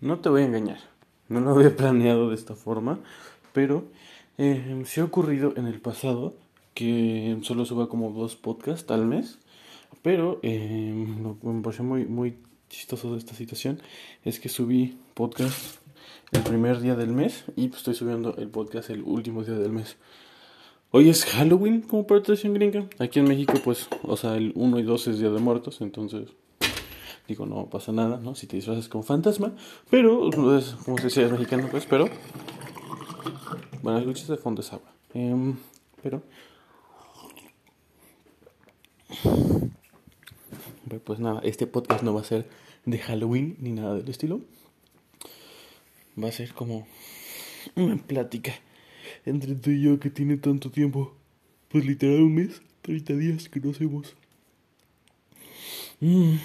No te voy a engañar, no lo había planeado de esta forma, pero eh, ha ocurrido en el pasado que solo suba como dos podcasts al mes, pero eh, lo que me pareció muy, muy chistoso de esta situación es que subí podcast el primer día del mes y pues, estoy subiendo el podcast el último día del mes. Hoy es Halloween como tradición gringa. Aquí en México, pues, o sea, el 1 y 2 es Día de Muertos, entonces Digo, no pasa nada, ¿no? Si te disfrazas como fantasma. Pero, pues, como se decía, es mexicano, pues, pero. Bueno, escuchas de fondo es agua. Em, pero. Pues nada, este podcast no va a ser de Halloween ni nada del estilo. Va a ser como una plática entre tú y yo que tiene tanto tiempo. Pues literal un mes, 30 días que no hacemos. Mmm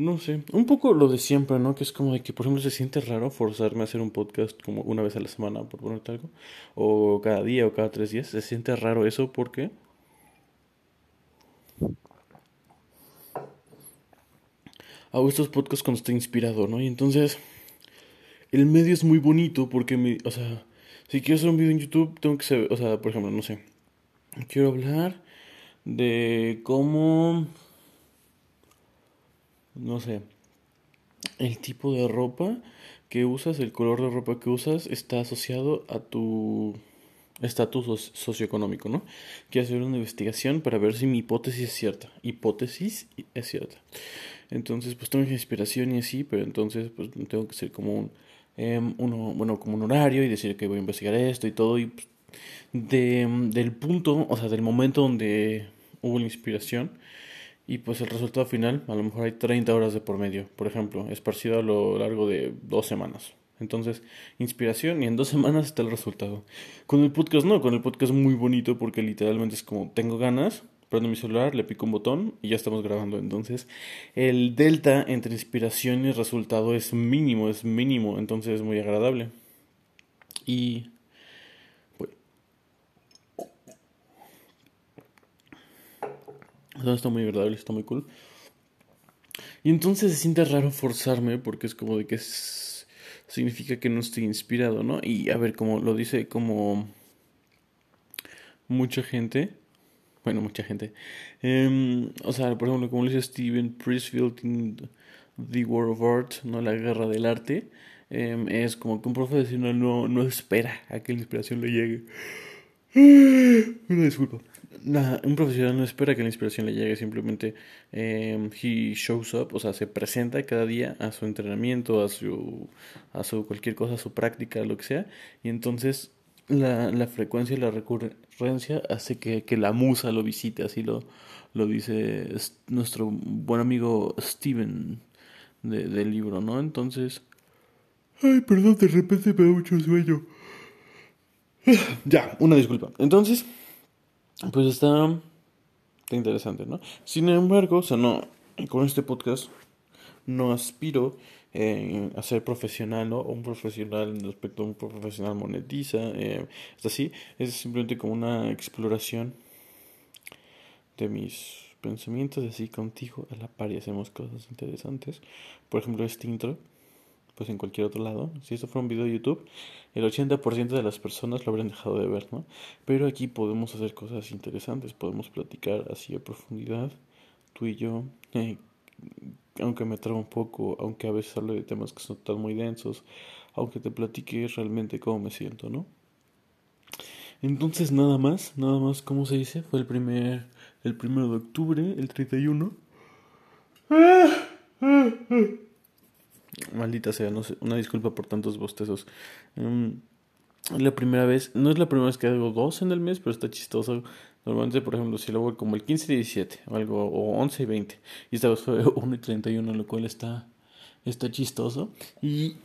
no sé, un poco lo de siempre, ¿no? Que es como de que, por ejemplo, se siente raro forzarme a hacer un podcast como una vez a la semana, por ponerte algo, o cada día o cada tres días. Se siente raro eso porque... Hago estos podcasts cuando estoy inspirado, ¿no? Y entonces, el medio es muy bonito porque, me, o sea, si quiero hacer un video en YouTube, tengo que saber, o sea, por ejemplo, no sé, quiero hablar de cómo no sé, el tipo de ropa que usas, el color de ropa que usas está asociado a tu estatus socioeconómico, ¿no? Quiero hacer una investigación para ver si mi hipótesis es cierta. Hipótesis es cierta. Entonces, pues tengo inspiración y así, pero entonces pues tengo que ser como un, em, uno, bueno, como un horario y decir que voy a investigar esto y todo. Y pues, de, del punto, o sea, del momento donde hubo la inspiración, y pues el resultado final, a lo mejor hay 30 horas de por medio, por ejemplo, esparcido a lo largo de dos semanas. Entonces, inspiración y en dos semanas está el resultado. Con el podcast no, con el podcast muy bonito porque literalmente es como tengo ganas, prendo mi celular, le pico un botón y ya estamos grabando. Entonces, el delta entre inspiración y resultado es mínimo, es mínimo, entonces es muy agradable. Y está muy agradable, está muy cool. Y entonces se siente raro forzarme porque es como de que significa que no estoy inspirado, ¿no? Y a ver, como lo dice como mucha gente, bueno, mucha gente, em, o sea, por ejemplo, como lo dice Steven Prisfield en The War of Art, ¿no? La guerra del arte, em, es como que un profesional no, no espera a que la inspiración le llegue. Una disculpa un profesional no espera que la inspiración le llegue, simplemente eh, he shows up, o sea, se presenta cada día a su entrenamiento, a su, a su cualquier cosa, a su práctica, lo que sea, y entonces la, la frecuencia y la recurrencia hace que, que, la musa lo visite, así lo, lo dice nuestro buen amigo Steven de, del libro, ¿no? Entonces... Ay, perdón, de repente me da mucho sueño. Ya, una disculpa. Entonces, pues está, interesante, ¿no? Sin embargo, o sea, no, con este podcast no aspiro eh, a ser profesional, ¿no? Un profesional en respecto a un profesional monetiza, eh, es así, es simplemente como una exploración de mis pensamientos, así contigo a la par y hacemos cosas interesantes. Por ejemplo, este intro pues en cualquier otro lado. Si esto fuera un video de YouTube, el 80% de las personas lo habrían dejado de ver, ¿no? Pero aquí podemos hacer cosas interesantes, podemos platicar así a profundidad, tú y yo, eh, aunque me traba un poco, aunque a veces hablo de temas que son tan muy densos, aunque te platique realmente cómo me siento, ¿no? Entonces nada más, nada más, ¿cómo se dice? Fue el primer, el primero de octubre, el 31. Maldita sea, no sé, una disculpa por tantos bostezos. Um, la primera vez, no es la primera vez que hago dos en el mes, pero está chistoso. Normalmente, por ejemplo, si lo hago como el 15 y 17, o algo, o 11 y 20. Y esta vez fue 1 y 31, lo cual está, está chistoso. Y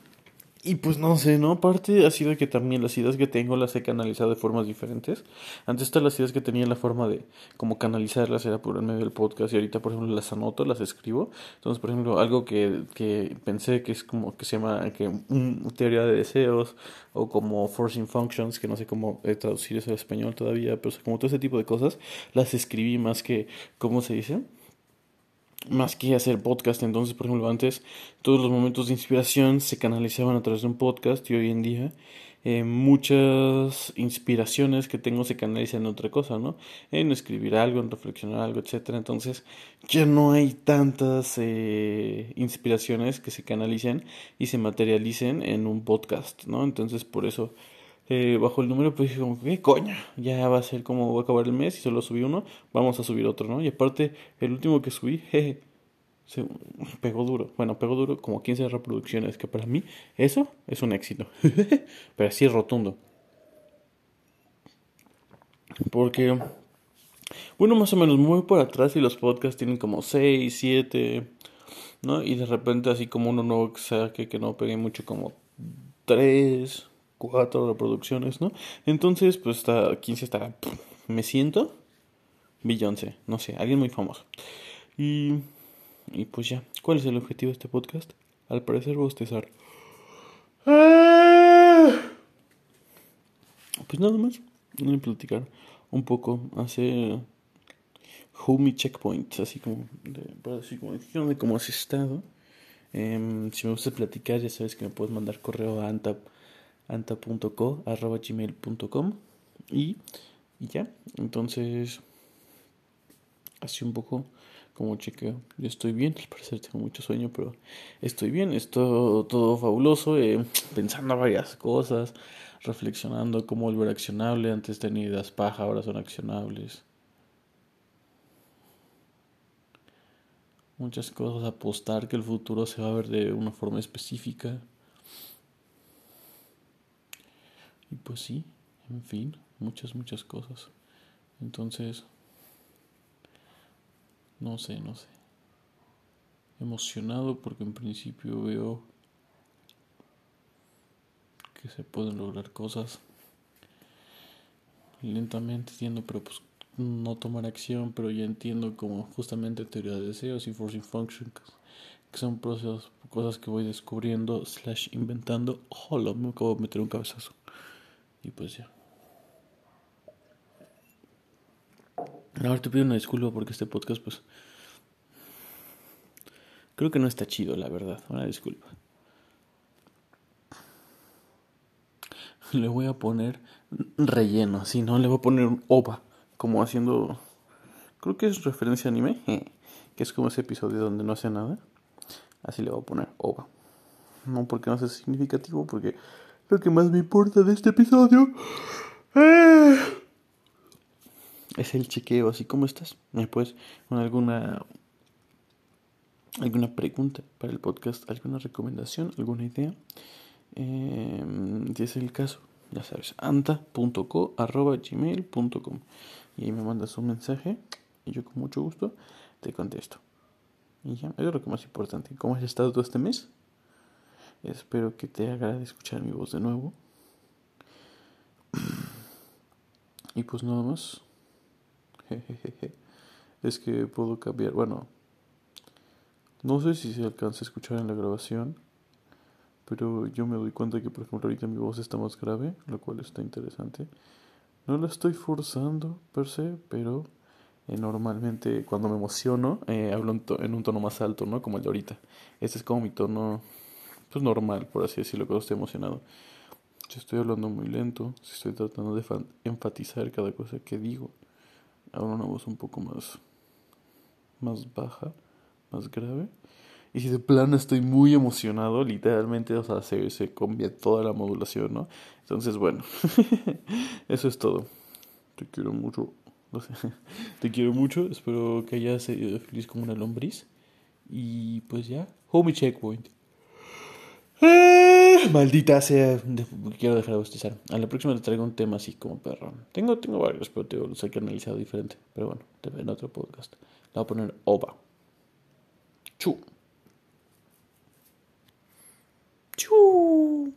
y pues no sé, ¿no? Aparte ha sido que también las ideas que tengo las he canalizado de formas diferentes. Antes todas las ideas que tenía la forma de como canalizarlas era por el medio del podcast y ahorita por ejemplo las anoto, las escribo. Entonces, por ejemplo, algo que, que pensé que es como que se llama que un, teoría de deseos o como forcing functions, que no sé cómo traducir eso al español todavía, pero como todo ese tipo de cosas las escribí más que, ¿cómo se dice? Más que hacer podcast. Entonces, por ejemplo, antes todos los momentos de inspiración se canalizaban a través de un podcast y hoy en día eh, muchas inspiraciones que tengo se canalizan en otra cosa, ¿no? En escribir algo, en reflexionar algo, etcétera. Entonces, ya no hay tantas eh, inspiraciones que se canalicen y se materialicen en un podcast, ¿no? Entonces, por eso eh, bajo el número, pues dije como, ¿qué coño? Ya va a ser como va a acabar el mes y solo subí uno, vamos a subir otro, ¿no? Y aparte, el último que subí, jeje, pegó duro. Bueno, pegó duro como 15 reproducciones, que para mí eso es un éxito. Pero así es rotundo. Porque, bueno, más o menos muy por atrás y los podcasts tienen como 6, 7, ¿no? Y de repente así como uno no saque que no pegue mucho como 3, cuatro reproducciones, ¿no? Entonces, pues está, 15 está, me siento, Beyoncé, no sé, alguien muy famoso. Y, y pues ya, ¿cuál es el objetivo de este podcast? Al parecer bostezar. Pues nada más, voy a platicar un poco, hacer homie checkpoints, así como, de, para decir como, cómo has estado. Eh, si me gusta platicar, ya sabes que me puedes mandar correo a antap anta.co arroba gmail.com y, y ya, entonces así un poco como chequeo, yo estoy bien, al parecer tengo mucho sueño, pero estoy bien, estoy todo fabuloso, eh, pensando varias cosas, reflexionando cómo volver accionable, antes tenía ideas paja, ahora son accionables. Muchas cosas, apostar que el futuro se va a ver de una forma específica. Y pues sí, en fin, muchas, muchas cosas. Entonces, no sé, no sé. Emocionado porque en principio veo que se pueden lograr cosas. Lentamente entiendo, pero pues no tomar acción, pero ya entiendo como justamente teoría de deseos y forcing functions, que son procesos, cosas que voy descubriendo, slash inventando. Hola, me acabo de meter un cabezazo. Y pues ya. Ahora te pido una disculpa porque este podcast, pues. Creo que no está chido, la verdad. Una disculpa. Le voy a poner relleno, si no, le voy a poner un ova. Como haciendo. Creo que es referencia a anime. Que es como ese episodio donde no hace nada. Así le voy a poner ova. No porque no sea significativo, porque lo que más me importa de este episodio eh, es el chequeo. Así como estás, ¿me puedes con alguna alguna pregunta para el podcast, alguna recomendación, alguna idea? Eh, si es el caso, ya sabes, anta.co.gmail.com y ahí me mandas un mensaje y yo con mucho gusto te contesto. Y ya, eso es lo que más importante. ¿Cómo has estado todo este mes? Espero que te agrade escuchar mi voz de nuevo. Y pues nada más. Es que puedo cambiar. Bueno, no sé si se alcanza a escuchar en la grabación. Pero yo me doy cuenta que, por ejemplo, ahorita mi voz está más grave, lo cual está interesante. No la estoy forzando per se, pero eh, normalmente cuando me emociono eh, hablo en, en, un tono más alto, ¿no? Como el de ahorita. Este es como mi tono pues normal, por así decirlo, cuando estoy emocionado. Si estoy hablando muy lento, si estoy tratando de enfatizar cada cosa que digo, hablo una voz un poco más, más baja, más grave. Y si de plano estoy muy emocionado, literalmente, o sea, se, se cambia toda la modulación, ¿no? Entonces, bueno, eso es todo. Te quiero mucho. Te quiero mucho. Espero que hayas sido feliz como una lombriz. Y pues ya, homie checkpoint. Ah, maldita sea. Quiero dejar de bostezar. A la próxima te traigo un tema así como perro. Tengo, tengo varios, pero te los he analizado diferente. Pero bueno, te veo en otro podcast. Le voy a poner OVA. Chu. Chu.